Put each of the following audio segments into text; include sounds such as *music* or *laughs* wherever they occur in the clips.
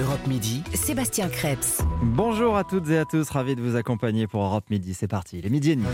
Europe Midi, Sébastien Krebs. Bonjour à toutes et à tous, ravi de vous accompagner pour Europe Midi. C'est parti, les midi et demi.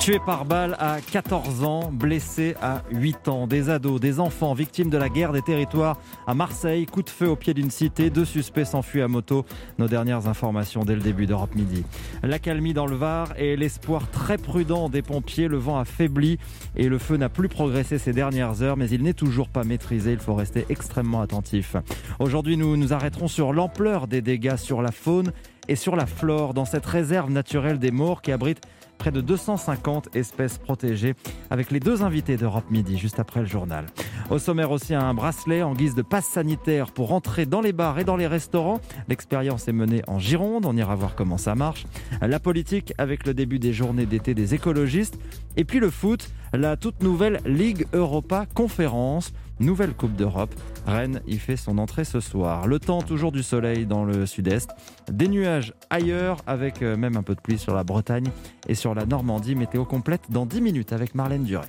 Tué par balle à 14 ans, blessé à 8 ans. Des ados, des enfants victimes de la guerre des territoires à Marseille. Coup de feu au pied d'une cité. Deux suspects s'enfuient à moto. Nos dernières informations dès le début d'Europe Midi. L'accalmie dans le Var et l'espoir très prudent des pompiers. Le vent a faibli et le feu n'a plus progressé ces dernières heures, mais il n'est toujours pas maîtrisé. Il faut rester extrêmement attentif. Aujourd'hui, nous nous arrêterons sur l'ampleur des dégâts sur la faune et sur la flore dans cette réserve naturelle des morts qui abrite près de 250 espèces protégées, avec les deux invités d'Europe Midi, juste après le journal. Au sommaire aussi un bracelet en guise de passe sanitaire pour entrer dans les bars et dans les restaurants. L'expérience est menée en Gironde, on ira voir comment ça marche. La politique avec le début des journées d'été des écologistes. Et puis le foot, la toute nouvelle Ligue Europa Conférence. Nouvelle Coupe d'Europe. Rennes y fait son entrée ce soir. Le temps, toujours du soleil dans le sud-est. Des nuages ailleurs, avec euh, même un peu de pluie sur la Bretagne et sur la Normandie. Météo complète dans 10 minutes avec Marlène 1.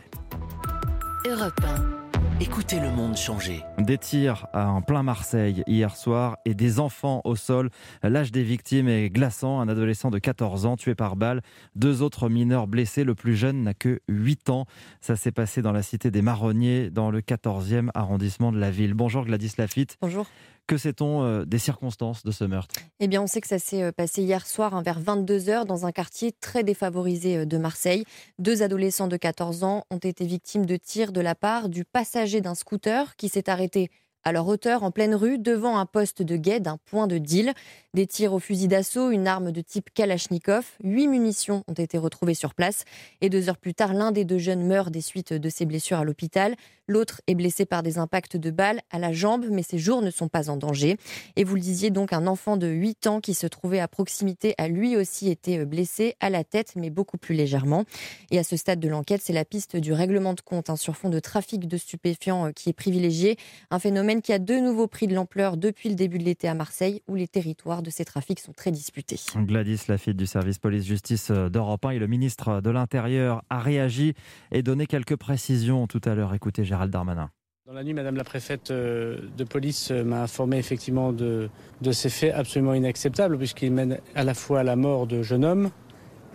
Écoutez le monde changer. Des tirs en plein Marseille hier soir et des enfants au sol. L'âge des victimes est glaçant. Un adolescent de 14 ans tué par balle. Deux autres mineurs blessés. Le plus jeune n'a que 8 ans. Ça s'est passé dans la cité des Marronniers, dans le 14e arrondissement de la ville. Bonjour Gladys Lafitte. Bonjour. Que sait-on euh, des circonstances de ce meurtre? Eh bien, on sait que ça s'est euh, passé hier soir hein, vers 22h dans un quartier très défavorisé euh, de Marseille. Deux adolescents de 14 ans ont été victimes de tirs de la part du passager d'un scooter qui s'est arrêté à leur hauteur en pleine rue devant un poste de guet d'un point de deal. Des tirs au fusil d'assaut, une arme de type Kalachnikov, huit munitions ont été retrouvées sur place et deux heures plus tard, l'un des deux jeunes meurt des suites de ses blessures à l'hôpital. L'autre est blessé par des impacts de balles à la jambe, mais ses jours ne sont pas en danger. Et vous le disiez donc, un enfant de 8 ans qui se trouvait à proximité a lui aussi été blessé à la tête, mais beaucoup plus légèrement. Et à ce stade de l'enquête, c'est la piste du règlement de compte hein, sur fond de trafic de stupéfiants euh, qui est privilégié. Un phénomène qui a de nouveau pris de l'ampleur depuis le début de l'été à Marseille, où les territoires de ces trafics sont très disputés. Gladys Lafitte du service police-justice euh, d'Europe 1 et le ministre de l'Intérieur a réagi et donné quelques précisions tout à l'heure. Écoutez Gérald Darmanin. Dans la nuit, Madame la préfète euh, de police euh, m'a informé effectivement de, de, ces faits absolument inacceptables puisqu'ils mènent à la fois à la mort de jeunes hommes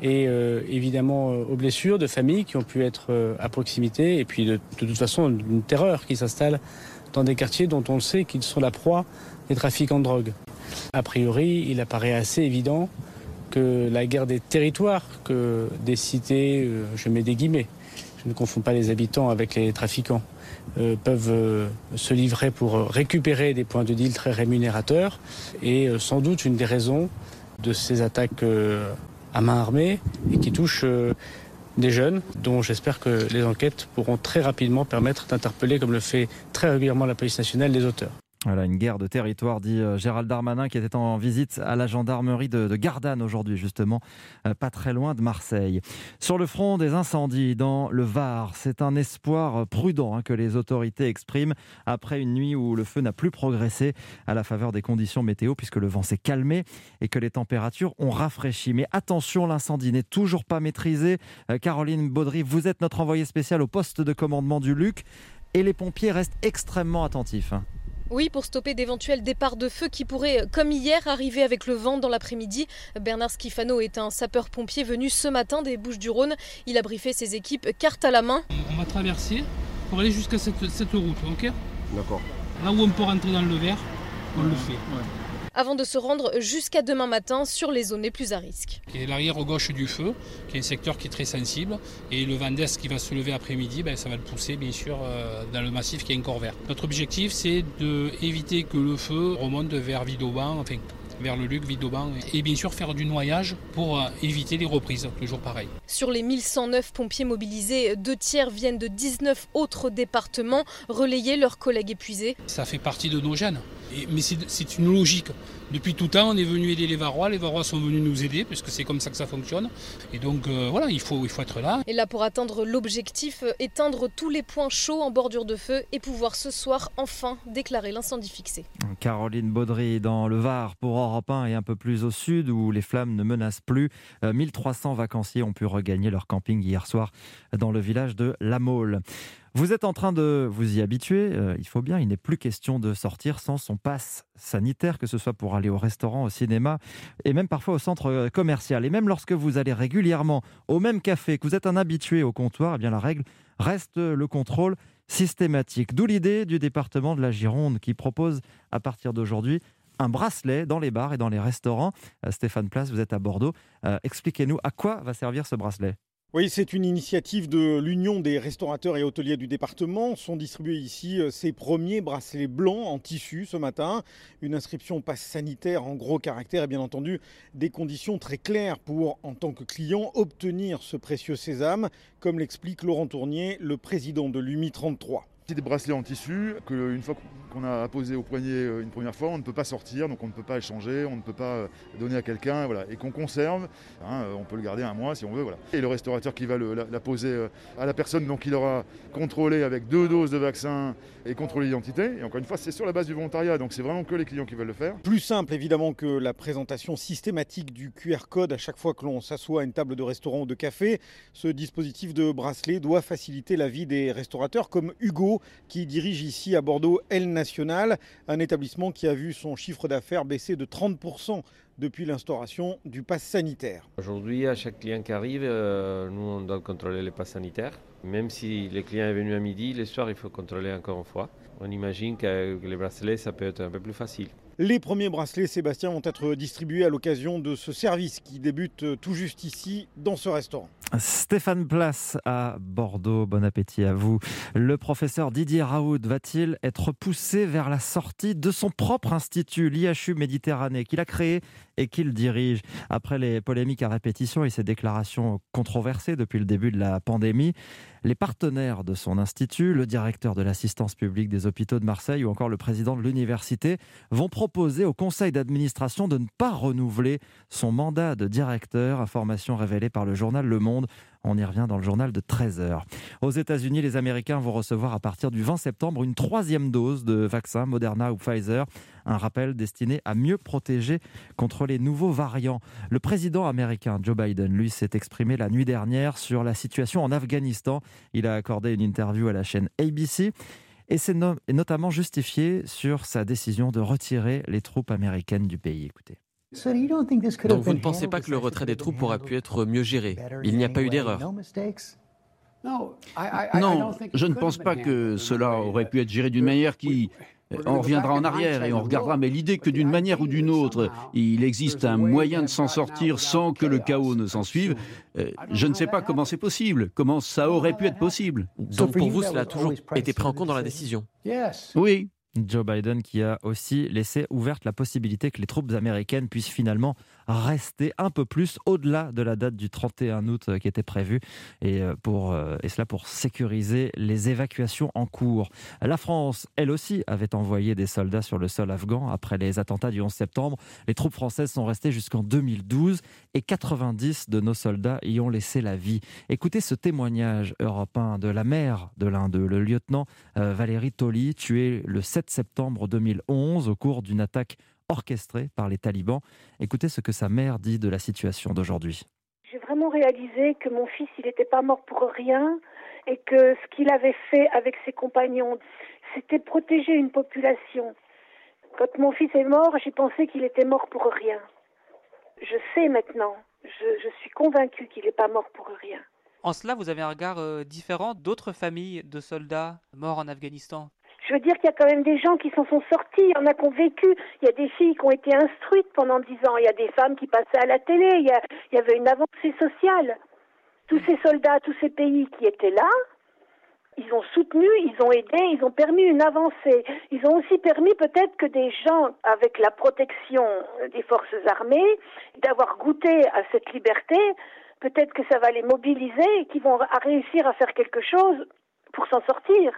et euh, évidemment aux blessures de familles qui ont pu être à proximité et puis de, de toute façon une terreur qui s'installe dans des quartiers dont on sait qu'ils sont la proie des trafiquants de drogue. A priori, il apparaît assez évident que la guerre des territoires, que des cités, je mets des guillemets, je ne confonds pas les habitants avec les trafiquants, euh, peuvent euh, se livrer pour récupérer des points de deal très rémunérateurs. Et euh, sans doute une des raisons de ces attaques à main armée et qui touchent des jeunes, dont j'espère que les enquêtes pourront très rapidement permettre d'interpeller, comme le fait très régulièrement la police nationale, les auteurs. Voilà, une guerre de territoire, dit euh, Gérald Darmanin, qui était en visite à la gendarmerie de, Gardanne aujourd'hui, justement, euh, pas très loin de Marseille. Sur le front des incendies dans le Var, c'est un espoir prudent hein, que les autorités expriment après une nuit où le feu n'a plus progressé à la faveur des conditions météo, puisque le vent s'est calmé et que les températures ont rafraîchi. Mais attention, l'incendie n'est toujours pas maîtrisé. Euh, Caroline Baudry, vous êtes notre envoyée spéciale au poste de commandement du Luc et les pompiers restent extrêmement attentifs. Oui, pour stopper d'éventuels départs de feu qui pourraient, comme hier, arriver avec le vent dans l'après-midi. Bernard Schifano est un sapeur-pompier venu ce matin des Bouches-du-Rhône. Il a briefé ses équipes carte à la main. On va traverser pour aller jusqu'à cette, route, ok? D'accord. Là où on peut rentrer dans le verre, on le fait avant de se rendre jusqu'à demain matin sur les zones les plus à risque. L'arrière gauche du feu, qui est un secteur qui est très sensible, et le vent d'est qui va se lever après-midi, ben, ça va le pousser bien sûr euh, dans le massif qui est encore vert. Notre objectif c'est d'éviter que le feu remonte vers Vidoban, enfin vers le Luc, Vidoban, et bien sûr faire du noyage pour euh, éviter les reprises, toujours pareil. Sur les 1109 pompiers mobilisés, deux tiers viennent de 19 autres départements, relayer leurs collègues épuisés. Ça fait partie de nos gènes mais c'est une logique. Depuis tout temps, on est venu aider les Varois, les Varois sont venus nous aider, puisque c'est comme ça que ça fonctionne. Et donc euh, voilà, il faut, il faut être là. Et là, pour atteindre l'objectif, euh, éteindre tous les points chauds en bordure de feu et pouvoir ce soir enfin déclarer l'incendie fixé. Caroline Baudry dans le Var pour Europe 1 et un peu plus au sud où les flammes ne menacent plus. 1300 euh, vacanciers ont pu regagner leur camping hier soir dans le village de La Mole. Vous êtes en train de vous y habituer, euh, il faut bien, il n'est plus question de sortir sans son passe sanitaire, que ce soit pour aller au restaurant, au cinéma et même parfois au centre euh, commercial. Et même lorsque vous allez régulièrement au même café, que vous êtes un habitué au comptoir, eh bien la règle reste le contrôle systématique. D'où l'idée du département de la Gironde qui propose à partir d'aujourd'hui un bracelet dans les bars et dans les restaurants. Euh, Stéphane Place, vous êtes à Bordeaux. Euh, expliquez-nous à quoi va servir ce bracelet? Oui, c'est une initiative de l'Union des restaurateurs et hôteliers du département. Sont distribués ici euh, ces premiers bracelets blancs en tissu ce matin. Une inscription passe sanitaire en gros caractère et bien entendu des conditions très claires pour, en tant que client, obtenir ce précieux sésame, comme l'explique Laurent Tournier, le président de l'UMI 33. C'est des bracelets en tissu qu'une fois qu'on a apposé au poignet euh, une première fois, on ne peut pas sortir, donc on ne peut pas échanger, on ne peut pas euh, donner à quelqu'un, voilà, et qu'on conserve. Hein, euh, on peut le garder un mois si on veut, voilà. Et le restaurateur qui va le, la, poser à la personne, donc il aura contrôlé avec deux doses de vaccin et contrôlé l'identité. Et encore une fois, c'est sur la base du volontariat, donc c'est vraiment que les clients qui veulent le faire. Plus simple évidemment que la présentation systématique du QR code à chaque fois que l'on s'assoit à une table de restaurant ou de café. Ce dispositif de bracelet doit faciliter la vie des restaurateurs comme Hugo qui dirige ici à Bordeaux El National, un établissement qui a vu son chiffre d'affaires baisser de 30% depuis l'instauration du pass sanitaire. Aujourd'hui, à chaque client qui arrive, euh, nous on doit contrôler les passes sanitaires. Même si le client est venu à midi, le soir il faut contrôler encore une fois. On imagine que les bracelets, ça peut être un peu plus facile. Les premiers bracelets, Sébastien, vont être distribués à l'occasion de ce service qui débute tout juste ici, dans ce restaurant. Stéphane Place à Bordeaux, bon appétit à vous. Le professeur Didier Raoud va-t-il être poussé vers la sortie de son propre institut, l'IHU Méditerranée, qu'il a créé et qu'il dirige Après les polémiques à répétition et ses déclarations controversées depuis le début de la pandémie, les partenaires de son institut, le directeur de l'assistance publique des hôpitaux de Marseille ou encore le président de l'université vont proposer au conseil d'administration de ne pas renouveler son mandat de directeur, information révélée par le journal Le Monde. On y revient dans le journal de 13h. Aux États-Unis, les Américains vont recevoir à partir du 20 septembre une troisième dose de vaccin Moderna ou Pfizer. Un rappel destiné à mieux protéger contre les nouveaux variants. Le président américain Joe Biden, lui, s'est exprimé la nuit dernière sur la situation en Afghanistan. Il a accordé une interview à la chaîne ABC et c'est notamment justifié sur sa décision de retirer les troupes américaines du pays. Écoutez. Donc vous ne pensez pas que le retrait des troupes aurait pu être mieux géré. Il n'y a pas eu d'erreur. Non, je ne pense pas que cela aurait pu être géré d'une manière qui... On reviendra en arrière et on regardera, mais l'idée que d'une manière ou d'une autre, il existe un moyen de s'en sortir sans que le chaos ne s'en suive, euh, je ne sais pas comment c'est possible, comment ça aurait pu être possible? Donc pour vous, cela a toujours été pris en compte dans la décision. Oui, Joe Biden qui a aussi laissé ouverte la possibilité que les troupes américaines puissent finalement rester un peu plus au-delà de la date du 31 août euh, qui était prévue et, euh, pour, euh, et cela pour sécuriser les évacuations en cours. La France, elle aussi, avait envoyé des soldats sur le sol afghan après les attentats du 11 septembre. Les troupes françaises sont restées jusqu'en 2012 et 90 de nos soldats y ont laissé la vie. Écoutez ce témoignage européen de la mère de l'un d'eux, le lieutenant Valérie Tolly, tué le 7 septembre 2011 au cours d'une attaque orchestrée par les talibans. Écoutez ce que sa mère dit de la situation d'aujourd'hui. J'ai vraiment réalisé que mon fils, il n'était pas mort pour rien et que ce qu'il avait fait avec ses compagnons, c'était protéger une population. Quand mon fils est mort, j'ai pensé qu'il était mort pour rien. Je sais maintenant, je, suis convaincue qu'il n'est pas mort pour rien. En cela, vous avez un regard euh, différent d'autres familles de soldats morts en Afghanistan? Je veux dire qu'il y a quand même des gens qui s'en sont sortis, il y en a qui ont vécu, il y a des filles qui ont été instruites pendant dix ans, il y a des femmes qui passaient à la télé, il y, avait une avancée sociale. Tous ces soldats, tous ces pays qui étaient là, ils ont soutenu, ils ont aidé, ils ont permis une avancée. Ils ont aussi permis peut-être que des gens, avec la protection des forces armées, d'avoir goûté à cette liberté, peut-être que ça va les mobiliser et qu'ils vont réussir à faire quelque chose pour s'en sortir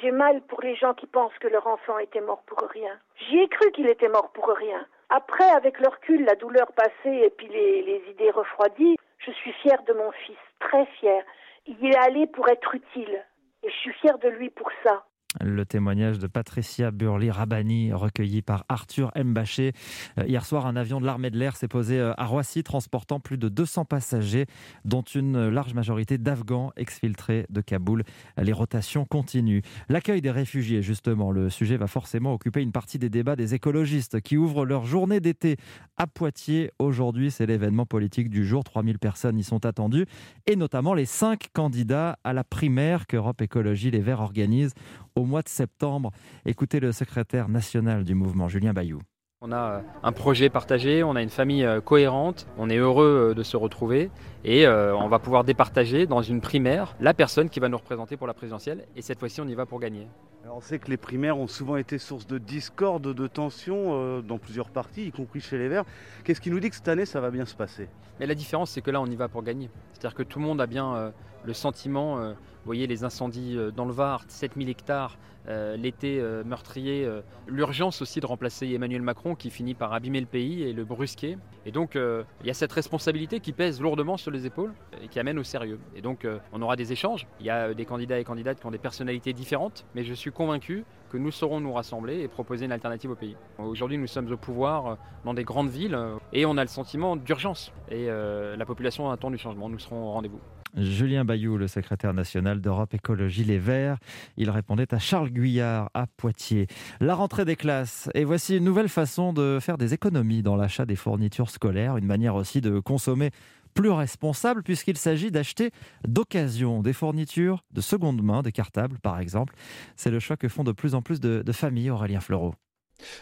j'ai mal pour les gens qui pensent que leur enfant était mort pour rien. J'y ai cru qu'il était mort pour rien. Après, avec le recul, la douleur passée et puis les, les idées refroidies, je suis fière de mon fils, très fière. Il est allé pour être utile. Et je suis fière de lui pour ça. Le témoignage de Patricia Burli-Rabani, recueilli par Arthur Mbaché. Euh, hier soir, un avion de l'armée de l'air s'est posé euh, à Roissy, transportant plus de 200 passagers, dont une large majorité d'Afghans exfiltrés de Kaboul. Les rotations continuent. L'accueil des réfugiés, justement, le sujet va forcément occuper une partie des débats des écologistes qui ouvrent leur journée d'été à Poitiers. Aujourd'hui, c'est l'événement politique du jour. 3000 personnes y sont attendues, et notamment les cinq candidats à la primaire qu'Europe Écologie Les Verts organise au mois de septembre. Écoutez le secrétaire national du mouvement, Julien Bayou. On a euh, un projet partagé, on a une famille euh, cohérente, on est heureux euh, de se retrouver et on va pouvoir départager dans une primaire la personne qui va nous représenter pour la présidentielle et cette fois-ci on y va pour gagner. on sait que les primaires ont souvent été source de discorde, de tensions dans plusieurs partis, y compris chez les Verts. Qu'est-ce qui nous dit que cette année ça va bien se passer? Mais la différence c'est que là on y va pour gagner. C'est-à-dire que tout le monde a bien le sentiment, vous voyez les incendies dans le Var, 7000 hectares, euh, l'été euh, meurtrier, euh, l'urgence aussi de remplacer Emmanuel Macron qui finit par abîmer le pays et le brusquer. Et donc il y a cette responsabilité qui pèse lourdement sur les épaules et qui amène au sérieux. Et donc on aura des échanges. Il y a des candidats et candidates qui ont des personnalités différentes, mais je suis convaincu que nous saurons nous rassembler et proposer une alternative au pays. Aujourd'hui, nous sommes au pouvoir dans des grandes villes et on a le sentiment d'urgence. Et la population attend du changement. Nous serons au rendez-vous. Julien Bayou, le secrétaire national d'Europe Écologie Les Verts. Il répondait à Charles Guyard à Poitiers. La rentrée des classes. Et voici une nouvelle façon de faire des économies dans l'achat des fournitures scolaires. Une manière aussi de consommer plus responsable puisqu'il s'agit d'acheter d'occasion des fournitures de seconde main, des cartables par exemple. C'est le choix que font de plus en plus de, de familles, Aurélien Fleureau.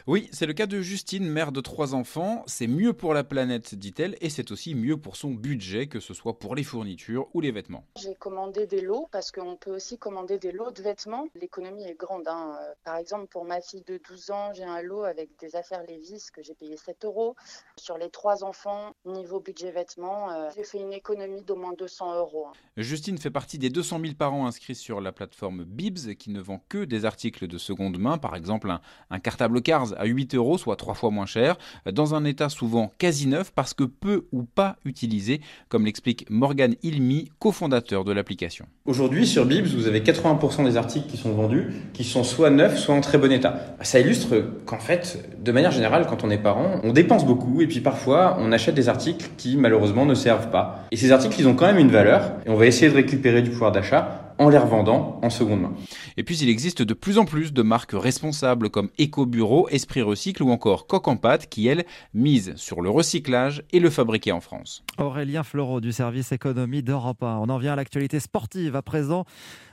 Oui, c'est le cas de Justine, mère de trois enfants. C'est mieux pour la planète, dit-elle, et c'est aussi mieux pour son budget, que ce soit pour les fournitures ou les vêtements. J'ai commandé des lots parce qu'on peut aussi commander des lots de vêtements. L'économie est grande. Hein. Par exemple, pour ma fille de 12 ans, j'ai un lot avec des affaires Levis que j'ai payé 7 euros. Sur les trois enfants, niveau budget vêtements, euh, j'ai fait une économie d'au moins 200 euros. Hein. Justine fait partie des 200 000 parents inscrits sur la plateforme Bibs qui ne vend que des articles de seconde main, par exemple un, un cartable À 8 euros, soit trois fois moins cher, dans un état souvent quasi neuf parce que peu ou pas utilisé, comme l'explique Morgan Ilmi, cofondateur de l'application. Aujourd'hui, sur Bibs, vous avez 80% des articles qui sont vendus qui sont soit neufs, soit en très bon état. Ça illustre qu'en fait, de manière générale, quand on est parent, on dépense beaucoup et puis parfois on achète des articles qui malheureusement ne servent pas. Et ces articles, ils ont quand même une valeur et on va essayer de récupérer du pouvoir d'achat en les revendant en seconde main. Et puis il existe de plus en plus de marques responsables comme EcoBureau, Esprit Recycle ou encore Coq en pâte qui, elles, misent sur le recyclage et le fabriquer en France. Aurélien Fleureau du service économie d'Europe 1. On en vient à l'actualité sportive à présent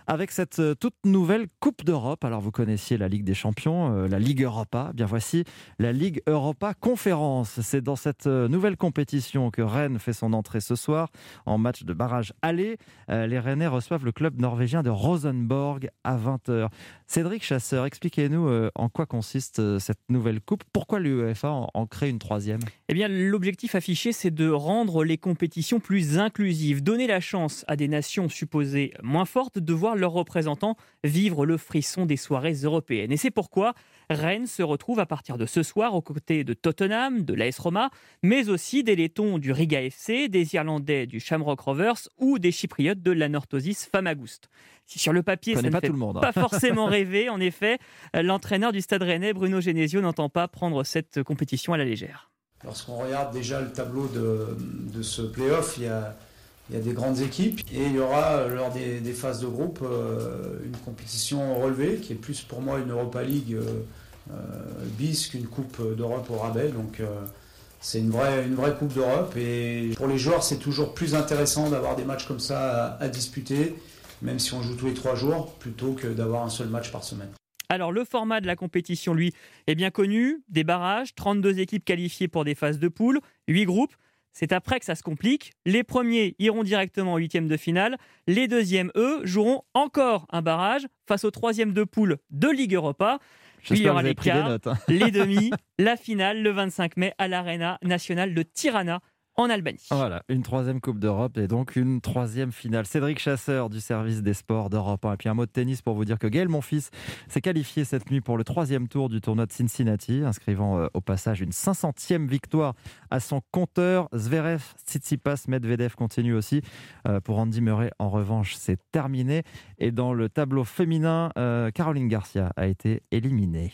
avec cette euh, toute nouvelle Coupe d'Europe. Alors vous connaissiez la Ligue des Champions, euh, la Ligue Europa. Bien voici la Ligue Europa Conférence. C'est dans cette euh, nouvelle compétition que Rennes fait son entrée ce soir en match de barrage aller. les Rennais reçoivent le club norvégien de Rosenborg à 20h. Cédric Chasseur, expliquez-nous en quoi consiste cette nouvelle coupe. Pourquoi l'UEFA en, crée une troisième? Eh bien, l'objectif affiché, c'est de rendre les compétitions plus inclusives, donner la chance à des nations supposées moins fortes de voir leurs représentants vivre le frisson des soirées européennes. Et c'est pourquoi Rennes se retrouve à partir de ce soir aux côtés de Tottenham, de l'AS Roma, mais aussi des Lettons du Riga FC, des Irlandais du Shamrock Rovers ou des Chypriotes de la Northosis Famagoust. Si sur le papier, ça ne fait hein. pas *laughs* forcément rêver, en effet, l'entraîneur du Stade Rennais, Bruno Genesio, n'entend pas prendre cette compétition à la légère. Lorsqu'on regarde déjà le tableau de, de ce play-off, il y a il y a des grandes équipes et il y aura euh, lors des, phases de groupe euh, une compétition relevée qui est plus pour moi une Europa League euh, bis qu'une Coupe d'Europe au rabais. Donc c'est une vraie, une vraie Coupe d'Europe et pour les joueurs c'est toujours plus intéressant d'avoir des matchs comme ça à, disputer, même si on joue tous les trois jours, plutôt que d'avoir un seul match par semaine. Alors le format de la compétition, lui, est bien connu. Des barrages, 32 équipes qualifiées pour des phases de poule, 8 groupes. C'est après que ça se complique. Les premiers iront directement en huitième de finale. Les deuxièmes, eux, joueront encore un barrage face au troisième de poule de Ligue Europa. il y aura les quarts, hein. les *laughs* demi, la finale le 25 mai à l'Arena nationale de Tirana en Albanie. Voilà, une troisième Coupe d'Europe et donc une troisième finale. Cédric Chasseur du service des sports d'Europe 1. Et puis un mot de tennis pour vous dire que Gaël Monfils s'est qualifié cette nuit pour le troisième tour du tournoi de Cincinnati, inscrivant euh, au passage une 500e victoire à son compteur. Zverev, Tsitsipas, Medvedev continue aussi. Euh, pour Andy Murray, en revanche, c'est terminé. Et dans le tableau féminin, euh, Caroline Garcia a été éliminée.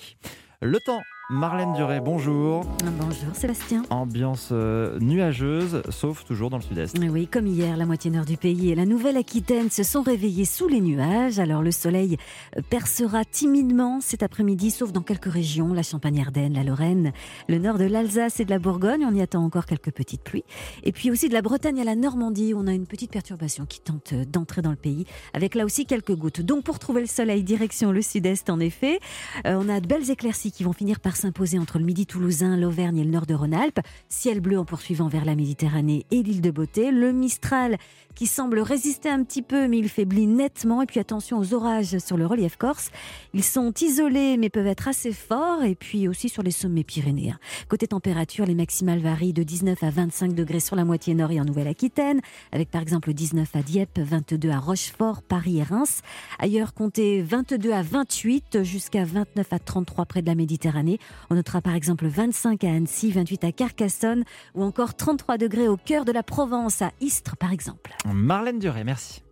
Le temps Marlène Duret, bonjour. Bonjour Sébastien. Ambiance euh, nuageuse, sauf toujours dans le sud-est. Oui, comme hier, la moitié nord du pays et la Nouvelle-Aquitaine se sont réveillés sous les nuages. Alors le soleil euh, percera timidement cet après-midi, sauf dans quelques régions, la Champagne-Ardenne, la Lorraine, le nord de l'Alsace et de la Bourgogne. On y attend encore quelques petites pluies. Et puis aussi de la Bretagne à la Normandie, on a une petite perturbation qui tente euh, d'entrer dans le pays, avec là aussi quelques gouttes. Donc pour trouver le soleil, direction le sud-est en effet. on a de belles éclaircies qui vont finir par s'imposer entre le midi toulousain, l'Auvergne et le nord de Rhône-Alpes. Ciel bleu en poursuivant vers la Méditerranée et l'île de Beauté. Le Mistral qui semble résister un petit peu, mais il faiblit nettement. Et puis attention aux orages sur le relief corse. Ils sont isolés, mais peuvent être assez forts. Et puis aussi sur les sommets pyrénéens. Côté température, les maximales varient de 19 à 25 degrés sur la moitié nord et en Nouvelle-Aquitaine, avec par exemple 19 à Dieppe, 22 à Rochefort, Paris et Reims. Ailleurs, comptez 22 à 28 jusqu'à 29 à 33 près de la Méditerranée. On notera par exemple 25 à Annecy, 28 à Carcassonne ou encore 33 degrés au cœur de la Provence, à Istres par exemple. Marlène Duré, merci.